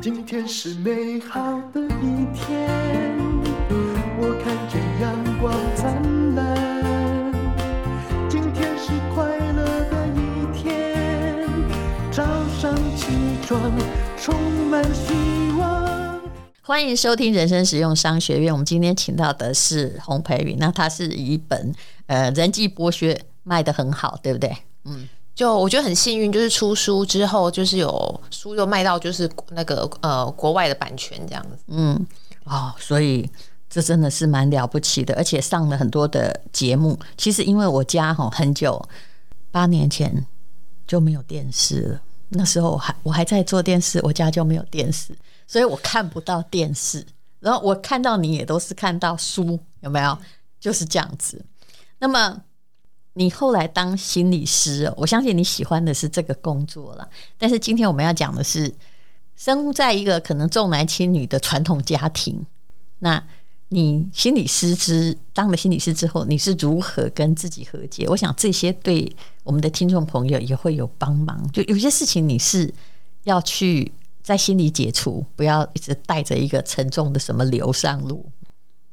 今天是美好的一天，我看见阳光灿烂。今天是快乐的一天，早上起床充满希望。欢迎收听人生实用商学院。我们今天请到的是洪培芸，那他是一本呃人际剥削卖得很好，对不对？嗯。就我觉得很幸运，就是出书之后，就是有书又卖到就是那个呃国外的版权这样子。嗯，哦，所以这真的是蛮了不起的，而且上了很多的节目。其实因为我家哈很久八年前就没有电视了，那时候我还我还在做电视，我家就没有电视，所以我看不到电视。然后我看到你也都是看到书，有没有？就是这样子。那么。你后来当心理师，我相信你喜欢的是这个工作了。但是今天我们要讲的是，生在一个可能重男轻女的传统家庭，那你心理师之当了心理师之后，你是如何跟自己和解？我想这些对我们的听众朋友也会有帮忙。就有些事情你是要去在心里解除，不要一直带着一个沉重的什么流上路。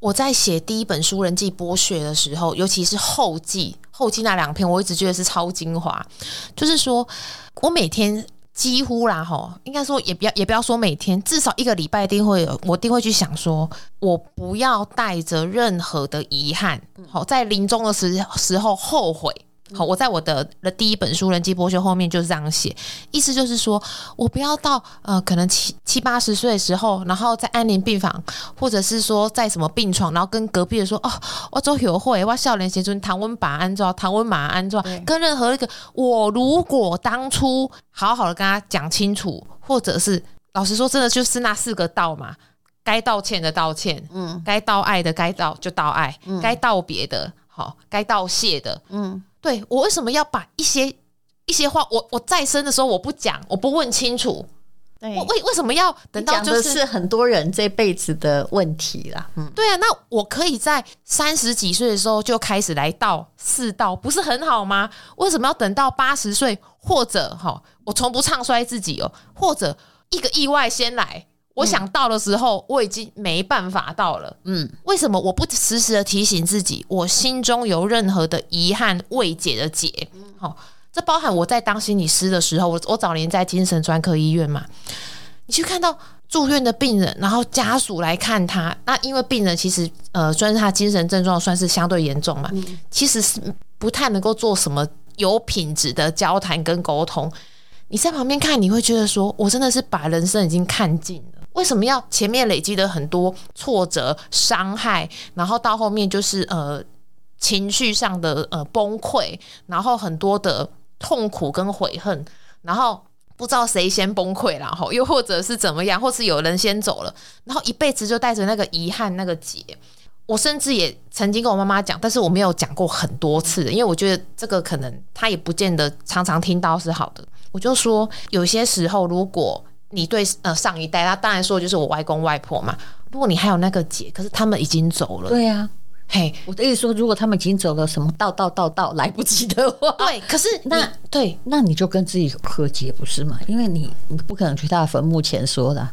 我在写第一本书《人际剥削》的时候，尤其是后记，后记那两篇，我一直觉得是超精华。就是说我每天几乎啦，吼，应该说也不要也不要说每天，至少一个礼拜一定会有，我一定会去想说，我不要带着任何的遗憾，好，在临终的时时候后悔。好，我在我的的第一本书《人际剥削》后面就是这样写，意思就是说我不要到呃可能七七八十岁的时候，然后在安宁病房，或者是说在什么病床，然后跟隔壁的说哦，我走友会，我少年时阵谈温把安装，唐温马安装，跟任何一个我如果当初好好的跟他讲清楚，或者是老实说，真的就是那四个道嘛，该道歉的道歉，嗯，该道爱的该道就道爱，嗯，该道别的好，该道谢的，嗯。对，我为什么要把一些一些话，我我再生的时候我不讲，我不问清楚，对，我为为什么要等到就是，是很多人这辈子的问题啦。嗯，对啊，那我可以在三十几岁的时候就开始来道四道，不是很好吗？为什么要等到八十岁，或者哈，我从不唱衰自己哦，或者一个意外先来？我想到的时候，我已经没办法到了。嗯，为什么我不时时的提醒自己，我心中有任何的遗憾未解的结？好，这包含我在当心理师的时候，我我早年在精神专科医院嘛，你去看到住院的病人，然后家属来看他，那因为病人其实呃，算是他精神症状算是相对严重嘛，其实是不太能够做什么有品质的交谈跟沟通。你在旁边看，你会觉得说，我真的是把人生已经看尽了。为什么要前面累积的很多挫折、伤害，然后到后面就是呃情绪上的呃崩溃，然后很多的痛苦跟悔恨，然后不知道谁先崩溃然后，又或者是怎么样，或是有人先走了，然后一辈子就带着那个遗憾那个结。我甚至也曾经跟我妈妈讲，但是我没有讲过很多次，因为我觉得这个可能她也不见得常常听到是好的。我就说有些时候如果。你对呃上一代，他当然说就是我外公外婆嘛。如果你还有那个姐，可是他们已经走了。对呀、啊，嘿，我的意思说，如果他们已经走了，什么道道道道来不及的话，对。可是那对，那你就跟自己和解不是吗？因为你你不可能去他的坟墓前说的。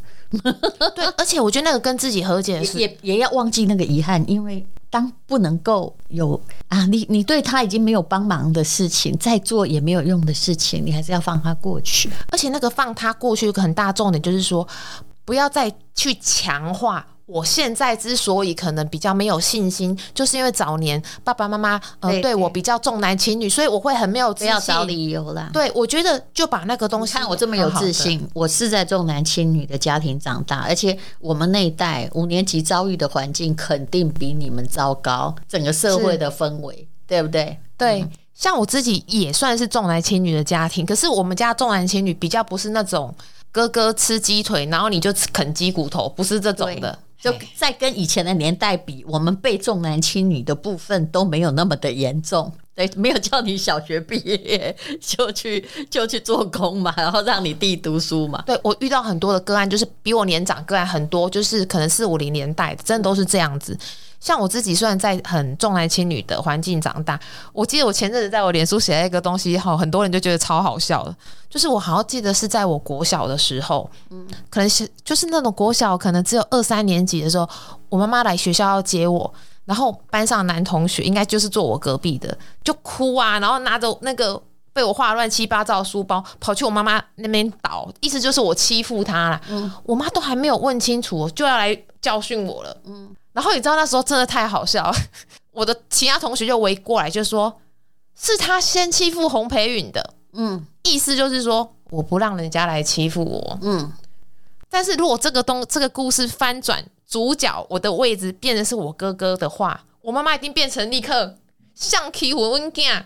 对，而且我觉得那个跟自己和解是也也要忘记那个遗憾，因为。当不能够有啊，你你对他已经没有帮忙的事情，再做也没有用的事情，你还是要放他过去。而且那个放他过去，一个很大重点就是说，不要再去强化。我现在之所以可能比较没有信心，就是因为早年爸爸妈妈呃对我比较重男轻女，所以我会很没有自信。不要找理由啦。对，我觉得就把那个东西看我这么有自信，我是在重男轻女的家庭长大，而且我们那一代五年级遭遇的环境肯定比你们糟糕，整个社会的氛围，对不对？对，嗯、像我自己也算是重男轻女的家庭，可是我们家重男轻女比较不是那种哥哥吃鸡腿，然后你就啃鸡骨头，不是这种的。就在跟以前的年代比，我们被重男轻女的部分都没有那么的严重。对，没有叫你小学毕业就去 就去做工嘛，然后让你弟读书嘛。对，我遇到很多的个案，就是比我年长个案很多，就是可能四五零年代，真的都是这样子。像我自己，虽然在很重男轻女的环境长大，我记得我前阵子在我脸书写了一个东西，哈，很多人就觉得超好笑的，就是我好像记得是在我国小的时候，嗯，可能是就是那种国小，可能只有二三年级的时候，我妈妈来学校要接我。然后班上男同学应该就是坐我隔壁的，就哭啊，然后拿着那个被我画乱七八糟的书包跑去我妈妈那边倒，意思就是我欺负她了。嗯，我妈都还没有问清楚，就要来教训我了。嗯，然后你知道那时候真的太好笑了，我的其他同学就围过来就说，是他先欺负洪培允的。嗯，意思就是说我不让人家来欺负我。嗯，但是如果这个东这个故事翻转。主角我的位置变成是我哥哥的话，我妈妈一定变成立刻像欺负我囝，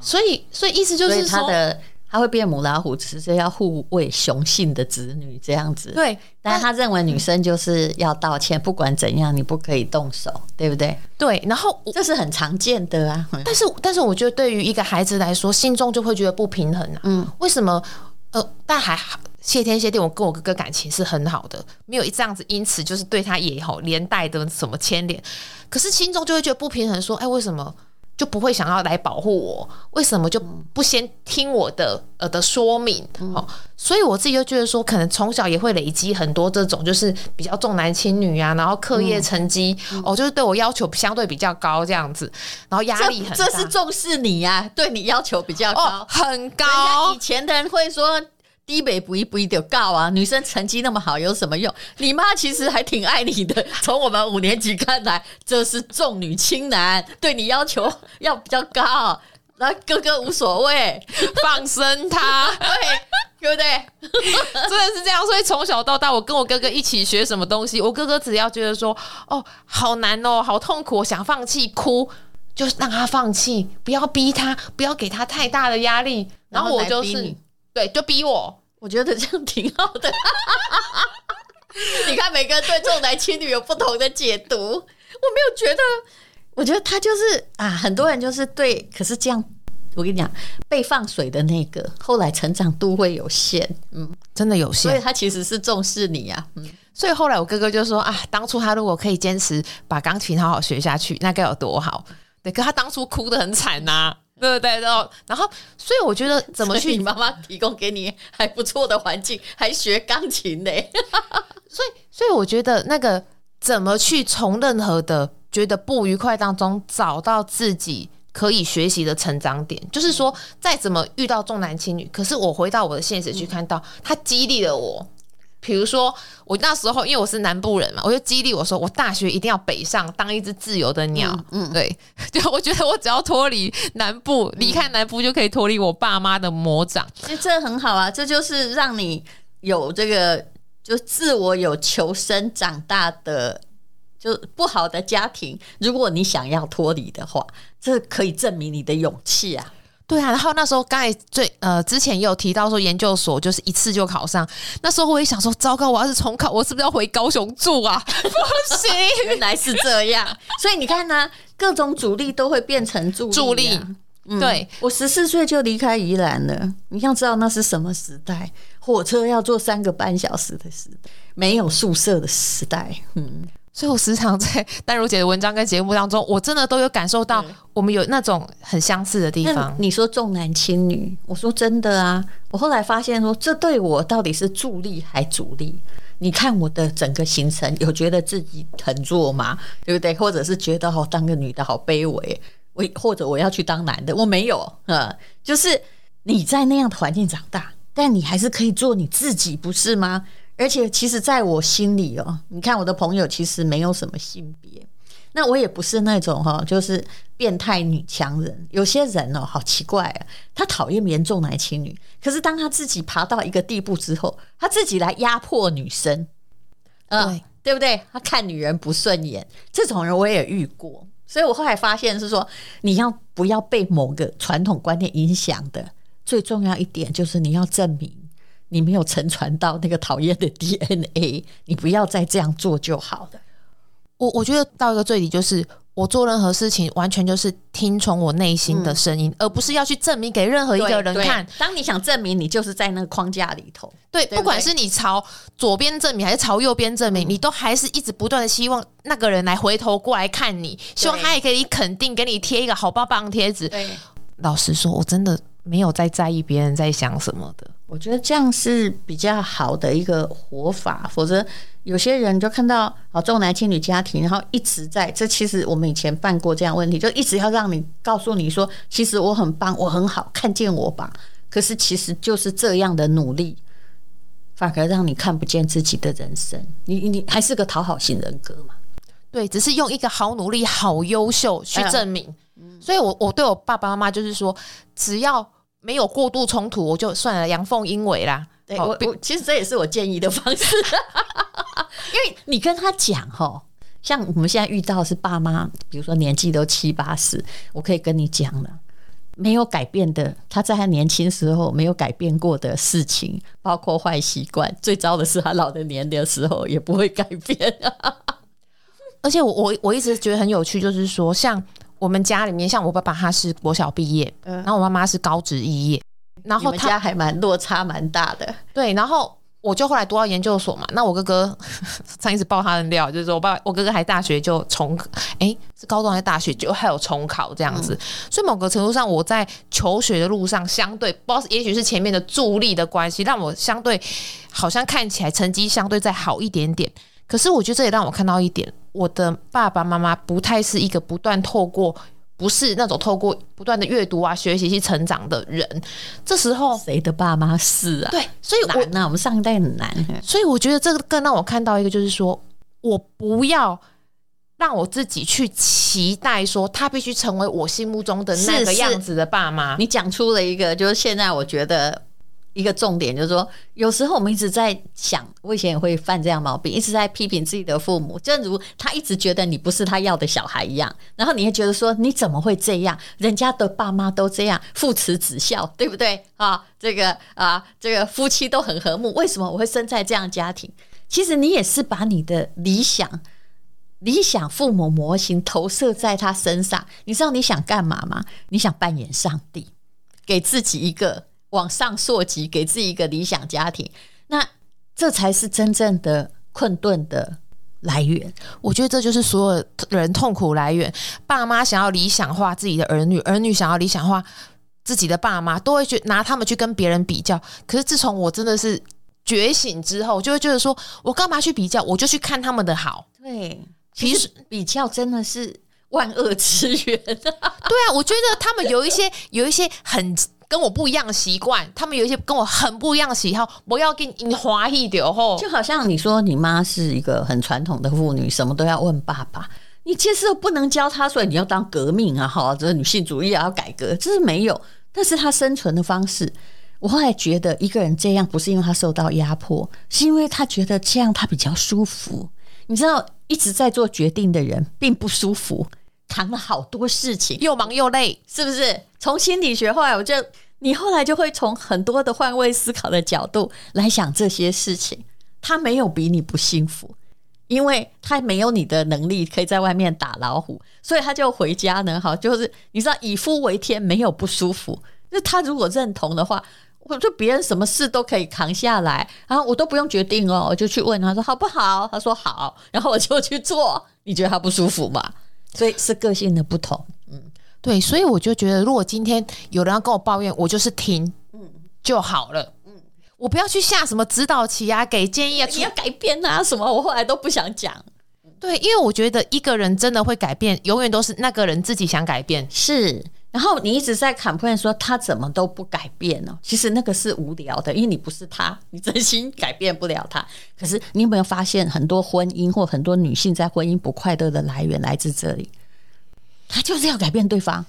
所以所以意思就是说，他的他会变母老虎，只是要护卫雄性的子女这样子。对，但他认为女生就是要道歉，不管怎样你不可以动手，对不对？对，然后这是很常见的啊。但是但是我觉得对于一个孩子来说，心中就会觉得不平衡啊。嗯，为什么？呃，但还好。谢天谢地，我跟我哥哥感情是很好的，没有一这样子，因此就是对他也好连带的什么牵连，可是心中就会觉得不平衡，说，哎，为什么就不会想要来保护我？为什么就不先听我的呃的说明？哦，所以我自己就觉得说，可能从小也会累积很多这种，就是比较重男轻女啊，然后课业成绩、嗯、哦，就是对我要求相对比较高这样子，然后压力很大。这是重视你呀、啊，对你要求比较高，哦、很高。以前的人会说。低北不一不一就告啊！女生成绩那么好有什么用？你妈其实还挺爱你的。从我们五年级看来，这是重女轻男，对你要求要比较高。那哥哥无所谓，放生他，对，对不对？真的是这样。所以从小到大，我跟我哥哥一起学什么东西，我哥哥只要觉得说，哦，好难哦，好痛苦，想放弃，哭，就让他放弃，不要逼他，不要给他太大的压力。然后我就是。对，就逼我，我觉得这样挺好的。你看，每个人对重男轻女有不同的解读。我没有觉得，我觉得他就是啊，很多人就是对，可是这样，我跟你讲，被放水的那个，后来成长度会有限，嗯，真的有限。所以他其实是重视你啊，嗯。所以后来我哥哥就说啊，当初他如果可以坚持把钢琴好好学下去，那该有多好。对，可他当初哭得很惨呐、啊。对对对，然后所以我觉得怎么去，你妈妈提供给你还不错的环境，还学钢琴呢。所以所以我觉得那个怎么去从任何的觉得不愉快当中找到自己可以学习的成长点，就是说再怎么遇到重男轻女，可是我回到我的现实去看到，他激励了我。比如说，我那时候因为我是南部人嘛，我就激励我说，我大学一定要北上，当一只自由的鸟。嗯，嗯对，就我觉得我只要脱离南部，离开南部就可以脱离我爸妈的魔掌。哎，这很好啊，这就是让你有这个就自我有求生长大的，就不好的家庭，如果你想要脱离的话，这可以证明你的勇气啊。对啊，然后那时候刚才最呃之前也有提到说研究所就是一次就考上，那时候我也想说糟糕，我要是重考，我是不是要回高雄住啊？不行，原来是这样，所以你看呢、啊，各种阻力都会变成助力、啊。助力，嗯、对我十四岁就离开宜兰了，你要知道那是什么时代？火车要坐三个半小时的时代，没有宿舍的时代，嗯。所以我时常在丹如姐的文章跟节目当中，我真的都有感受到我们有那种很相似的地方。你说重男轻女，我说真的啊。我后来发现说，这对我到底是助力还阻力？你看我的整个行程，有觉得自己很弱吗？对不对？或者是觉得好当个女的好卑微？我或者我要去当男的？我没有，呃，就是你在那样的环境长大，但你还是可以做你自己，不是吗？而且，其实，在我心里哦，你看我的朋友其实没有什么性别，那我也不是那种哈，就是变态女强人。有些人哦，好奇怪啊，他讨厌别人重男轻女，可是当他自己爬到一个地步之后，他自己来压迫女生，嗯，对，对不对？他看女人不顺眼，这种人我也遇过。所以我后来发现是说，你要不要被某个传统观念影响的，最重要一点就是你要证明。你没有承传到那个讨厌的 DNA，你不要再这样做就好了。我我觉得到一个最底就是，我做任何事情完全就是听从我内心的声音，嗯、而不是要去证明给任何一个人看。当你想证明，你就是在那个框架里头。对，不管是你朝左边证明还是朝右边证明，嗯、你都还是一直不断的希望那个人来回头过来看你，希望他也可以肯定，给你贴一个好棒棒贴纸。对，老实说，我真的没有在在意别人在想什么的。我觉得这样是比较好的一个活法，否则有些人就看到啊重男轻女家庭，然后一直在这。其实我们以前犯过这样问题，就一直要让你告诉你说，其实我很棒，我很好，看见我吧。可是其实就是这样的努力，反而让你看不见自己的人生。你你还是个讨好型人格嘛？对，只是用一个好努力、好优秀去证明。嗯，所以我我对我爸爸妈妈就是说，只要。没有过度冲突，我就算了，阳奉阴违啦。对我，我其实这也是我建议的方式，因为你跟他讲哈，像我们现在遇到的是爸妈，比如说年纪都七八十，我可以跟你讲了，没有改变的，他在他年轻时候没有改变过的事情，包括坏习惯，最糟的是他老的年的时候也不会改变。而且我我我一直觉得很有趣，就是说像。我们家里面，像我爸爸他是国小毕业，嗯，然后我妈妈是高职毕业，然后他家还蛮落差蛮大的，对，然后我就后来读到研究所嘛，那我哥哥 上一次爆他的料，就是说我爸我哥哥还大学就重，哎，是高中还是大学就还有重考这样子，嗯，所以某个程度上我在求学的路上相对，不知道也许是前面的助力的关系，让我相对好像看起来成绩相对再好一点点。可是我觉得这也让我看到一点，我的爸爸妈妈不太是一个不断透过，不是那种透过不断的阅读啊、学习去成长的人。这时候谁的爸妈是啊？对，所以我难啊，我们上一代很难。所以我觉得这个更让我看到一个，就是说我不要让我自己去期待说他必须成为我心目中的那个样子的爸妈。你讲出了一个，就是现在我觉得。一个重点就是说，有时候我们一直在想，我以前也会犯这样毛病，一直在批评自己的父母，正如他一直觉得你不是他要的小孩一样，然后你也觉得说，你怎么会这样？人家的爸妈都这样，父慈子孝，对不对啊？这个啊，这个夫妻都很和睦，为什么我会生在这样家庭？其实你也是把你的理想、理想父母模型投射在他身上。你知道你想干嘛吗？你想扮演上帝，给自己一个。往上溯及，给自己一个理想家庭，那这才是真正的困顿的来源。我觉得这就是所有人痛苦来源。爸妈想要理想化自己的儿女，儿女想要理想化自己的爸妈，都会去拿他们去跟别人比较。可是自从我真的是觉醒之后，就会觉得说，我干嘛去比较？我就去看他们的好。对，其实比较真的是万恶之源。对啊，我觉得他们有一些有一些很。跟我不一样的习惯，他们有一些跟我很不一样的喜好，我要给你划一点吼。就好像你说你妈是一个很传统的妇女，什么都要问爸爸，你其实不能教她，所以你要当革命啊，哈，这女性主义也要改革，这是没有，但是她生存的方式。我后来觉得一个人这样不是因为他受到压迫，是因为他觉得这样他比较舒服。你知道，一直在做决定的人并不舒服，扛了好多事情，又忙又累，是不是？从心理学后来我就。你后来就会从很多的换位思考的角度来想这些事情。他没有比你不幸福，因为他没有你的能力可以在外面打老虎，所以他就回家呢。好，就是你知道以夫为天，没有不舒服。那他如果认同的话，我就别人什么事都可以扛下来，然后我都不用决定哦，我就去问他说好不好？他说好，然后我就去做。你觉得他不舒服吗？所以是个性的不同，嗯。对，所以我就觉得，如果今天有人要跟我抱怨，我就是听，嗯，就好了，嗯，我不要去下什么指导棋啊，给建议啊，你要改变啊什么，我后来都不想讲。对，因为我觉得一个人真的会改变，永远都是那个人自己想改变。是，然后你一直在 complain 说他怎么都不改变呢？其实那个是无聊的，因为你不是他，你真心改变不了他。可是你有没有发现，很多婚姻或很多女性在婚姻不快乐的来源来自这里？他就是要改变对方，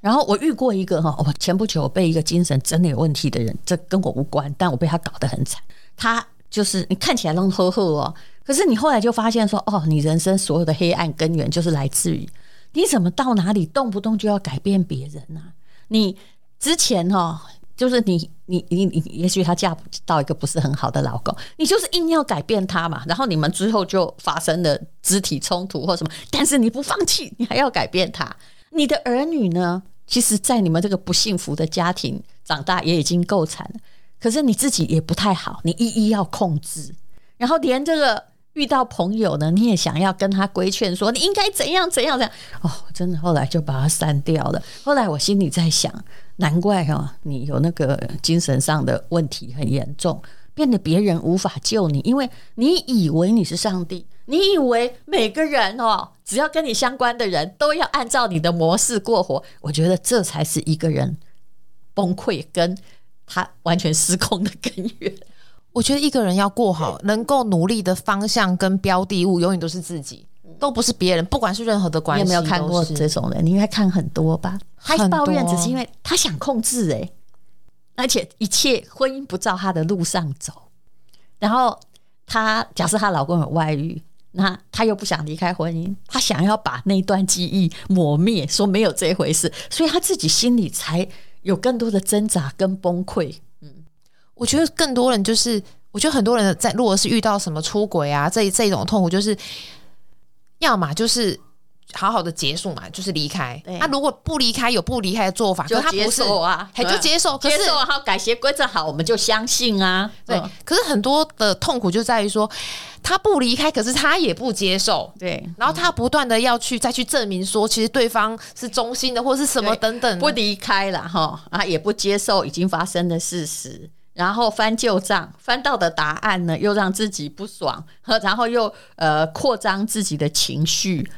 然后我遇过一个哈，我前不久被一个精神真的有问题的人，这跟我无关，但我被他搞得很惨。他就是你看起来拢呵呵哦，可是你后来就发现说，哦，你人生所有的黑暗根源就是来自于你怎么到哪里动不动就要改变别人呢？你之前哈就是你你你你，也许她嫁不到一个不是很好的老公，你就是硬要改变他嘛，然后你们之后就发生了肢体冲突或什么，但是你不放弃，你还要改变他。你的儿女呢？其实，在你们这个不幸福的家庭长大也已经够惨了，可是你自己也不太好，你一一要控制，然后连这个遇到朋友呢，你也想要跟他规劝说你应该怎样怎样怎样。哦，真的，后来就把他删掉了。后来我心里在想，难怪哈、哦，你有那个精神上的问题很严重，变得别人无法救你，因为你以为你是上帝。你以为每个人哦，只要跟你相关的人都要按照你的模式过活？我觉得这才是一个人崩溃跟他完全失控的根源。我觉得一个人要过好，能够努力的方向跟标的物，永远都是自己，都不是别人。不管是任何的关系，你有没有看过这种人？你应该看很多吧？他抱怨只是因为他想控制哎，而且一切婚姻不照他的路上走。然后他假设她老公有外遇。那她又不想离开婚姻，她想要把那段记忆抹灭，说没有这回事，所以她自己心里才有更多的挣扎跟崩溃。嗯，我觉得更多人就是，我觉得很多人在，如果是遇到什么出轨啊，这这种痛苦，就是要么就是。好好的结束嘛，就是离开。他、啊、如果不离开，有不离开的做法，就他接受啊，还就接受，可是接受好改邪归正好，我们就相信啊。对，可是很多的痛苦就在于说，他不离开，可是他也不接受。对，然后他不断的要去再去证明说，其实对方是忠心的，或是什么等等，不离开了哈啊，也不接受已经发生的事实，然后翻旧账，翻到的答案呢，又让自己不爽，然后又呃扩张自己的情绪，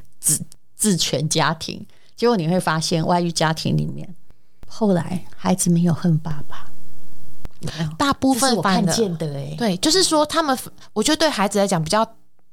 自权家庭，结果你会发现，外遇家庭里面，后来孩子没有恨爸爸，大部分我看见的哎，对，就是说他们，我觉得对孩子来讲比较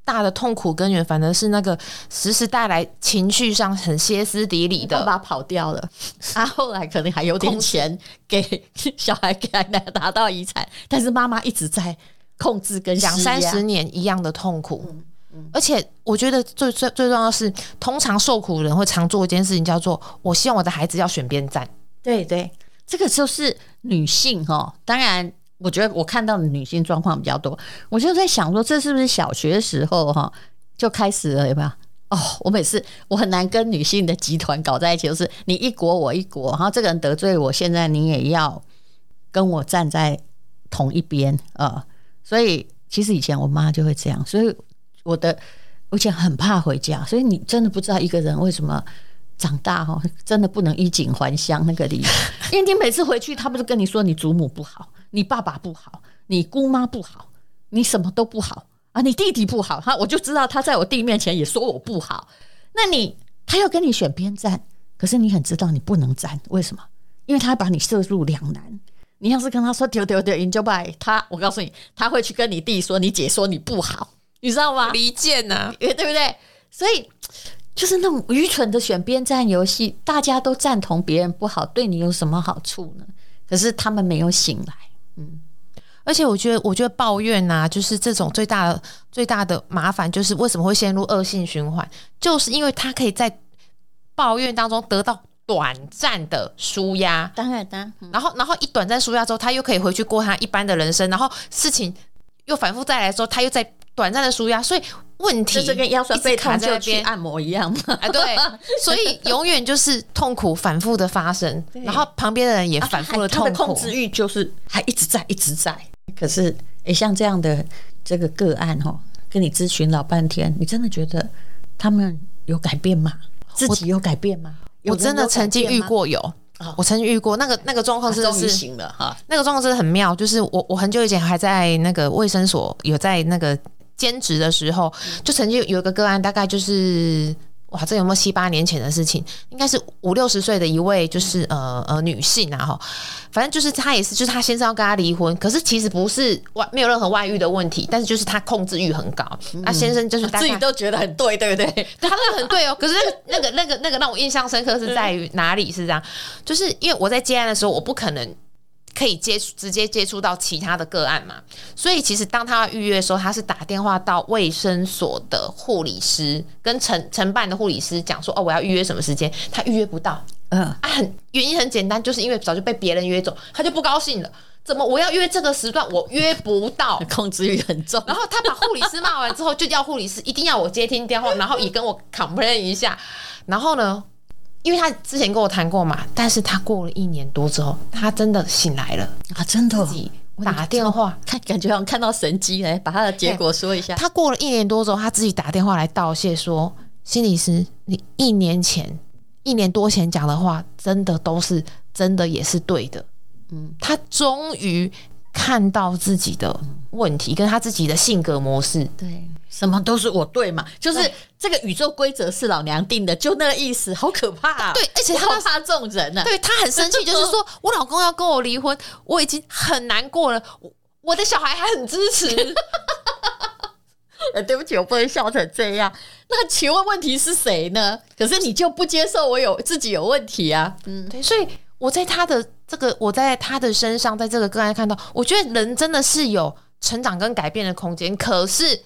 大的痛苦根源，反而是那个时时带来情绪上很歇斯底里的，爸爸跑掉了，他 后来可能还有点钱给 小孩给他拿到遗产，但是妈妈一直在控制跟两三十年一样的痛苦。嗯而且我觉得最最最重要的是，通常受苦人会常做一件事情，叫做“我希望我的孩子要选边站”。对对，这个就是女性哦。当然，我觉得我看到的女性状况比较多。我就在想说，这是不是小学时候哈就开始了？有没有？哦，我每次我很难跟女性的集团搞在一起，就是你一国我一国，然后这个人得罪我，现在你也要跟我站在同一边啊。所以其实以前我妈就会这样，所以。我的，我以前很怕回家，所以你真的不知道一个人为什么长大哈，真的不能衣锦还乡那个理由。因为你每次回去，他不是跟你说你祖母不好，你爸爸不好，你姑妈不好，你什么都不好啊，你弟弟不好，哈我就知道他在我弟面前也说我不好。那你他要跟你选边站，可是你很知道你不能站，为什么？因为他把你射入两难。你要是跟他说丢丢丢，你就拜他，我告诉你，他会去跟你弟说，你姐说你不好。你知道吗？离间呐，对不对？所以就是那种愚蠢的选边站游戏，大家都赞同别人不好，对你有什么好处呢？可是他们没有醒来，嗯。而且我觉得，我觉得抱怨呐，就是这种最大的最大的麻烦，就是为什么会陷入恶性循环？就是因为他可以在抱怨当中得到短暂的舒压，当然当。然后，然后一短暂舒压之后，他又可以回去过他一般的人生，然后事情又反复再来的时候，他又在。短暂的舒压，所以问题就是跟腰酸背痛就去按摩一样嘛。哎，对，所以永远就是痛苦反复的发生，然后旁边的人也反复的痛苦。啊、他的控制欲就是还一直在，一直在。可是，哎、欸，像这样的这个个案哦，跟你咨询老半天，你真的觉得他们有改变吗？自己有改变吗？我，我真的曾经遇过有。我曾经遇过那个那个状况是是行了哈，那个状况真的很妙，就是我我很久以前还在那个卫生所有在那个。兼职的时候，就曾经有一个个案，大概就是哇，这有没有七八年前的事情？应该是五六十岁的一位，就是呃呃女性啊哈，反正就是她也是，就是她先生要跟她离婚，可是其实不是外没有任何外遇的问题，但是就是她控制欲很高，那、嗯、先生就是自己都觉得很对，对不对？对，他真的很对哦。可是那个那个那个那个让我印象深刻是在于哪里？是这样，就是因为我在接案的时候，我不可能。可以接触直接接触到其他的个案嘛？所以其实当他预约的时候，他是打电话到卫生所的护理师跟承承办的护理师讲说：“哦，我要预约什么时间？”他预约不到，嗯啊，很原因很简单，就是因为早就被别人约走，他就不高兴了。怎么我要约这个时段，我约不到，控制欲很重。然后他把护理师骂完之后，就叫护理师一定要我接听电话，然后也跟我 complain 一下。然后呢，因为他之前跟我谈过嘛，但是他过了一年多之后，他真的醒来了啊，真的自己打电话，看感觉好像看到神机来，把他的结果说一下。他过了一年多之后，他自己打电话来道谢说，心理师，你一年前、一年多前讲的话，真的都是真的，也是对的。嗯，他终于看到自己的问题，跟他自己的性格模式。对，什么都是我对嘛，就是这个宇宙规则是老娘定的，就那个意思，好可怕啊！对，而且他怕这种人呢，对他很生气，就是说我老公要跟我离婚，我已经很难过了，我的小孩还很支持。呃，对不起，我不能笑成这样。那请问问题是谁呢？可是你就不接受我有自己有问题啊？嗯，对，所以。我在他的这个，我在他的身上，在这个个案看到，我觉得人真的是有成长跟改变的空间。可是，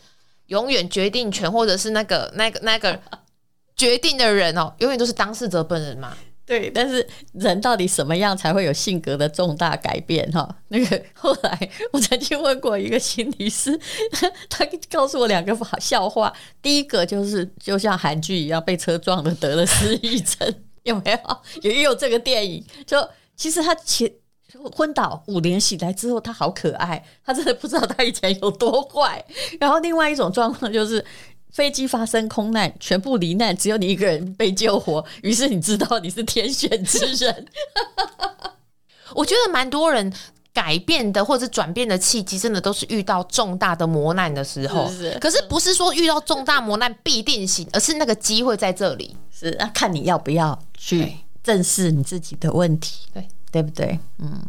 永远决定权或者是那个、那个、那个 决定的人哦，永远都是当事者本人嘛。对，但是人到底什么样才会有性格的重大改变？哈，那个后来我曾经问过一个心理师，他告诉我两个笑话。第一个就是，就像韩剧一样，被车撞的得了失忆症。有没有？也有这个电影，就其实他前昏倒五年醒来之后，他好可爱，他真的不知道他以前有多坏。然后另外一种状况就是飞机发生空难，全部罹难，只有你一个人被救活，于是你知道你是天选之人。我觉得蛮多人改变的或者转变的契机，真的都是遇到重大的磨难的时候。是是，可是不是说遇到重大磨难必定行，而是那个机会在这里。是那，看你要不要去正视你自己的问题，对对不对？嗯，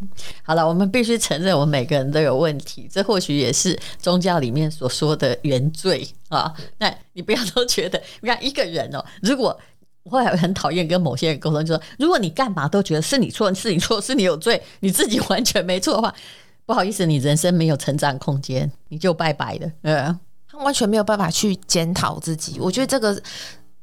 好了，我们必须承认，我们每个人都有问题，这或许也是宗教里面所说的原罪啊。那你不要都觉得，你看一个人哦，如果我会很讨厌跟某些人沟通，就说如果你干嘛都觉得是你错，是你错，是你有罪，你自己完全没错的话，不好意思，你人生没有成长空间，你就拜拜了。嗯，他完全没有办法去检讨自己。我觉得这个，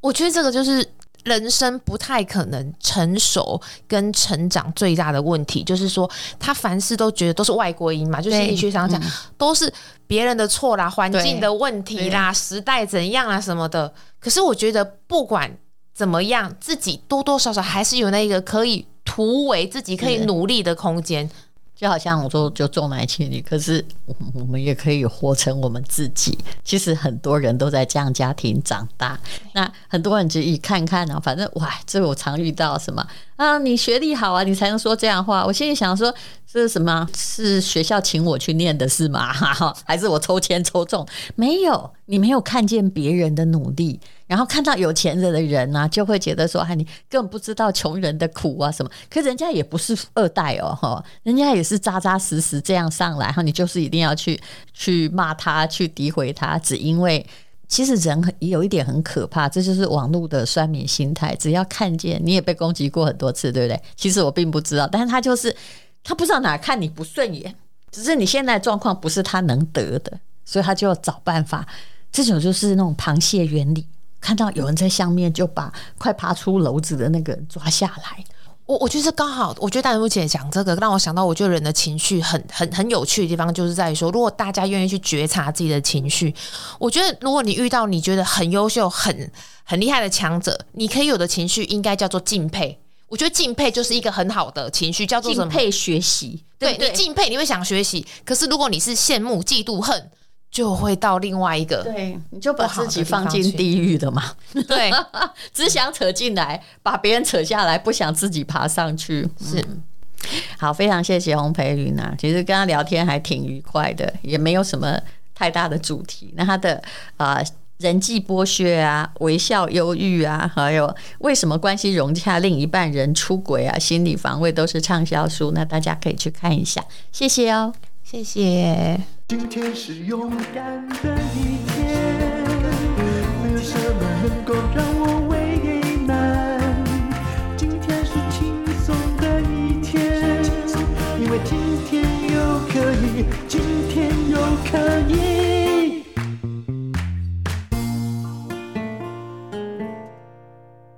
我觉得这个就是。人生不太可能成熟跟成长最大的问题，就是说他凡事都觉得都是外国因嘛，就心理学上讲、嗯、都是别人的错啦、环境的问题啦、时代怎样啊什么的。可是我觉得不管怎么样，自己多多少少还是有那个可以突围、自己可以努力的空间。就好像我说，就重男轻女，可是我们也可以活成我们自己。其实很多人都在这样家庭长大，那很多人就一看看啊，反正哇，这个我常遇到什么啊，你学历好啊，你才能说这样话。我心里想说，这是什么？是学校请我去念的是吗？还是我抽签抽中？没有，你没有看见别人的努力。然后看到有钱人的人呢、就会觉得说：“哎，你根本不知道穷人的苦啊什么。”可人家也不是二代哦，哈，人家也是扎扎实实这样上来，哈，你就是一定要去去骂他，去诋毁他，只因为其实人也有一点很可怕，这就是网络的酸民心态。只要看见你也被攻击过很多次，对不对？其实我并不知道，但是他就是他不知道哪看你不顺眼，只是你现在状况不是他能得的，所以他就要找办法。这种就是那种螃蟹原理。看到有人在下面，就把快爬出篓子的那个抓下来。我我觉得刚好，我觉得淡如姐讲这个，让我想到，我觉得人的情绪很很很有趣的地方，就是在于说，如果大家愿意去觉察自己的情绪，我觉得如果你遇到你觉得很优秀、很很厉害的强者，你可以有的情绪应该叫做敬佩。我觉得敬佩就是一一个很好的情绪，叫做什么？敬佩学习。对，你敬佩，你会想学习。可是如果你是羡慕、嫉妒、恨。就会到另外一个，对，你就把自己放进地狱的嘛，对，只想扯进来，把别人扯下来，不想自己爬上去。是，好，非常谢谢洪培云啊，其实跟他聊天还挺愉快的，也没有什么太大的主题。那他的啊、呃、人际剥削啊，微笑忧郁啊，还有为什么关系融洽，另一半人出轨啊，心理防卫都是畅销书，那大家可以去看一下。谢谢哦，谢谢。今天是勇敢的一天，